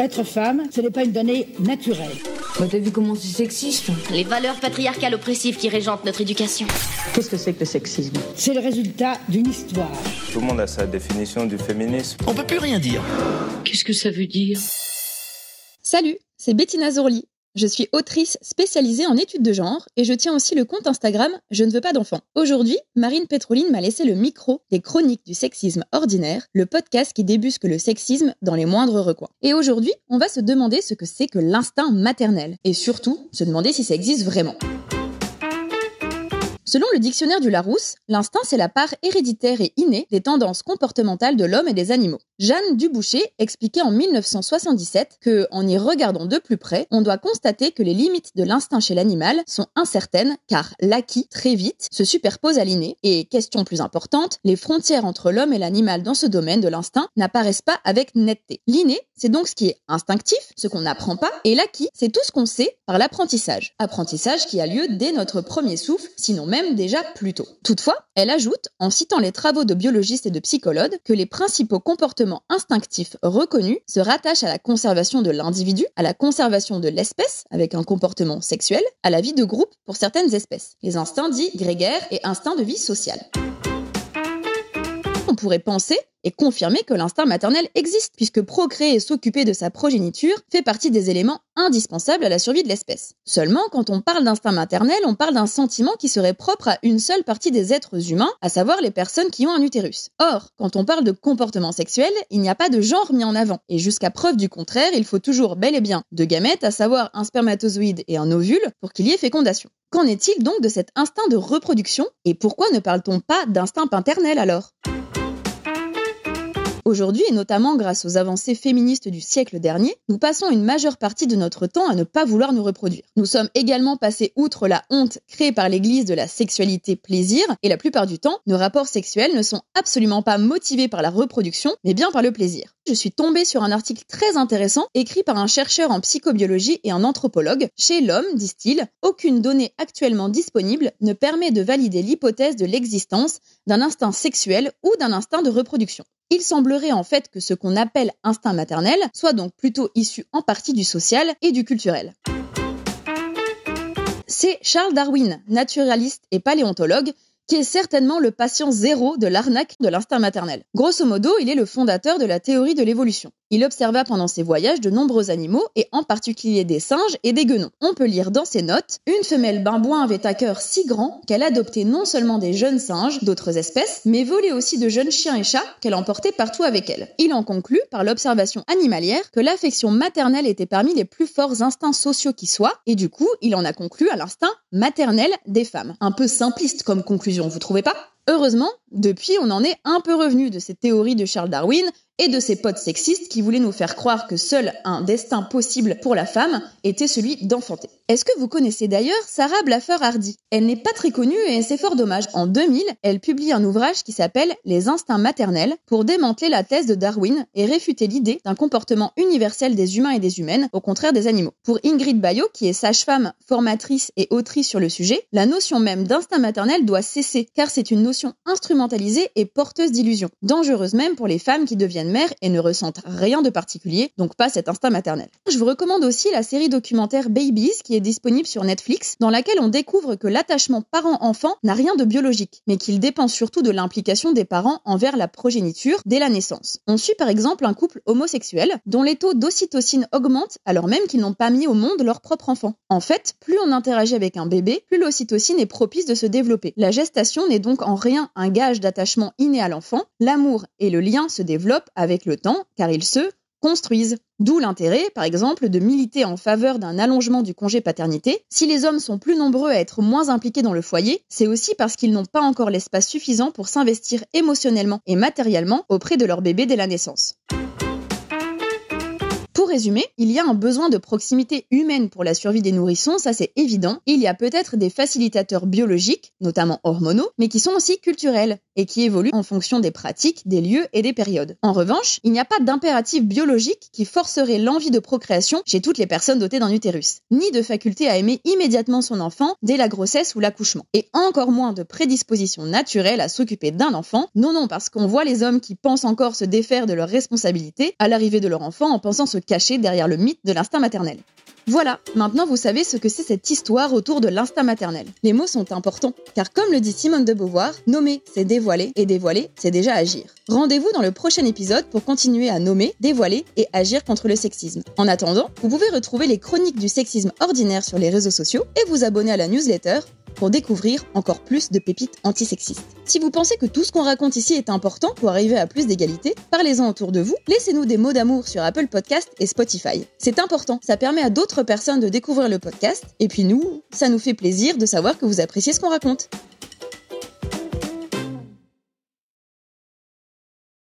Être femme, ce n'est pas une donnée naturelle. Bah t'as vu comment c'est sexiste Les valeurs patriarcales oppressives qui régentent notre éducation. Qu'est-ce que c'est que le sexisme C'est le résultat d'une histoire. Tout le monde a sa définition du féminisme. On peut plus rien dire. Qu'est-ce que ça veut dire? Salut, c'est Bettina Zorli. Je suis autrice spécialisée en études de genre et je tiens aussi le compte Instagram Je ne veux pas d'enfants. Aujourd'hui, Marine Pétroline m'a laissé le micro des chroniques du sexisme ordinaire, le podcast qui débusque le sexisme dans les moindres recoins. Et aujourd'hui, on va se demander ce que c'est que l'instinct maternel et surtout se demander si ça existe vraiment. Selon le dictionnaire du Larousse, l'instinct, c'est la part héréditaire et innée des tendances comportementales de l'homme et des animaux. Jeanne Duboucher expliquait en 1977 que, en y regardant de plus près, on doit constater que les limites de l'instinct chez l'animal sont incertaines car l'acquis, très vite, se superpose à l'inné et, question plus importante, les frontières entre l'homme et l'animal dans ce domaine de l'instinct n'apparaissent pas avec netteté. L'inné, c'est donc ce qui est instinctif, ce qu'on n'apprend pas, et l'acquis, c'est tout ce qu'on sait par l'apprentissage. Apprentissage qui a lieu dès notre premier souffle, sinon même déjà plus tôt. Toutefois, elle ajoute, en citant les travaux de biologistes et de psychologues, que les principaux comportements instinctifs reconnus se rattachent à la conservation de l'individu, à la conservation de l'espèce, avec un comportement sexuel, à la vie de groupe pour certaines espèces, les instincts dits grégaires et instincts de vie sociale pourrait penser et confirmer que l'instinct maternel existe, puisque procréer et s'occuper de sa progéniture fait partie des éléments indispensables à la survie de l'espèce. Seulement, quand on parle d'instinct maternel, on parle d'un sentiment qui serait propre à une seule partie des êtres humains, à savoir les personnes qui ont un utérus. Or, quand on parle de comportement sexuel, il n'y a pas de genre mis en avant, et jusqu'à preuve du contraire, il faut toujours bel et bien deux gamètes, à savoir un spermatozoïde et un ovule, pour qu'il y ait fécondation. Qu'en est-il donc de cet instinct de reproduction, et pourquoi ne parle-t-on pas d'instinct paternel alors? Aujourd'hui, et notamment grâce aux avancées féministes du siècle dernier, nous passons une majeure partie de notre temps à ne pas vouloir nous reproduire. Nous sommes également passés outre la honte créée par l'Église de la sexualité plaisir, et la plupart du temps, nos rapports sexuels ne sont absolument pas motivés par la reproduction, mais bien par le plaisir. Je suis tombée sur un article très intéressant écrit par un chercheur en psychobiologie et un anthropologue. Chez l'homme, disent-ils, aucune donnée actuellement disponible ne permet de valider l'hypothèse de l'existence d'un instinct sexuel ou d'un instinct de reproduction. Il semblerait en fait que ce qu'on appelle instinct maternel soit donc plutôt issu en partie du social et du culturel. C'est Charles Darwin, naturaliste et paléontologue, qui est certainement le patient zéro de l'arnaque de l'instinct maternel. Grosso modo, il est le fondateur de la théorie de l'évolution. Il observa pendant ses voyages de nombreux animaux, et en particulier des singes et des guenons. On peut lire dans ses notes Une femelle bimbouin avait un cœur si grand qu'elle adoptait non seulement des jeunes singes d'autres espèces, mais volait aussi de jeunes chiens et chats qu'elle emportait partout avec elle. Il en conclut, par l'observation animalière, que l'affection maternelle était parmi les plus forts instincts sociaux qui soient, et du coup, il en a conclu à l'instinct maternel des femmes. Un peu simpliste comme conclusion, vous trouvez pas? Heureusement, depuis, on en est un peu revenu de ces théories de Charles Darwin et de ses potes sexistes qui voulaient nous faire croire que seul un destin possible pour la femme était celui d'enfanter. Est-ce que vous connaissez d'ailleurs Sarah Blaffer Hardy Elle n'est pas très connue et c'est fort dommage. En 2000, elle publie un ouvrage qui s'appelle Les instincts maternels pour démanteler la thèse de Darwin et réfuter l'idée d'un comportement universel des humains et des humaines, au contraire des animaux. Pour Ingrid Bayo, qui est sage-femme, formatrice et autrice sur le sujet, la notion même d'instinct maternel doit cesser car c'est une notion instrumentalisée et porteuse d'illusions, dangereuse même pour les femmes qui deviennent mère et ne ressentent rien de particulier, donc pas cet instinct maternel. Je vous recommande aussi la série documentaire Babies qui est disponible sur Netflix, dans laquelle on découvre que l'attachement parent-enfant n'a rien de biologique, mais qu'il dépend surtout de l'implication des parents envers la progéniture dès la naissance. On suit par exemple un couple homosexuel dont les taux d'ocytocine augmentent alors même qu'ils n'ont pas mis au monde leur propre enfant. En fait, plus on interagit avec un bébé, plus l'ocytocine est propice de se développer. La gestation n'est donc en rien un gage d'attachement inné à l'enfant, l'amour et le lien se développent avec le temps car ils se construisent. D'où l'intérêt, par exemple, de militer en faveur d'un allongement du congé paternité. Si les hommes sont plus nombreux à être moins impliqués dans le foyer, c'est aussi parce qu'ils n'ont pas encore l'espace suffisant pour s'investir émotionnellement et matériellement auprès de leur bébé dès la naissance. Résumer, il y a un besoin de proximité humaine pour la survie des nourrissons, ça c'est évident. Il y a peut-être des facilitateurs biologiques, notamment hormonaux, mais qui sont aussi culturels et qui évoluent en fonction des pratiques, des lieux et des périodes. En revanche, il n'y a pas d'impératif biologique qui forcerait l'envie de procréation chez toutes les personnes dotées d'un utérus, ni de faculté à aimer immédiatement son enfant dès la grossesse ou l'accouchement, et encore moins de prédisposition naturelle à s'occuper d'un enfant. Non, non, parce qu'on voit les hommes qui pensent encore se défaire de leurs responsabilités à l'arrivée de leur enfant en pensant se cacher derrière le mythe de l'instinct maternel. Voilà, maintenant vous savez ce que c'est cette histoire autour de l'instinct maternel. Les mots sont importants, car comme le dit Simone de Beauvoir, nommer, c'est dévoiler, et dévoiler, c'est déjà agir. Rendez-vous dans le prochain épisode pour continuer à nommer, dévoiler et agir contre le sexisme. En attendant, vous pouvez retrouver les chroniques du sexisme ordinaire sur les réseaux sociaux et vous abonner à la newsletter pour découvrir encore plus de pépites antisexistes. Si vous pensez que tout ce qu'on raconte ici est important pour arriver à plus d'égalité, parlez-en autour de vous, laissez-nous des mots d'amour sur Apple Podcast et Spotify. C'est important, ça permet à d'autres personnes de découvrir le podcast, et puis nous, ça nous fait plaisir de savoir que vous appréciez ce qu'on raconte.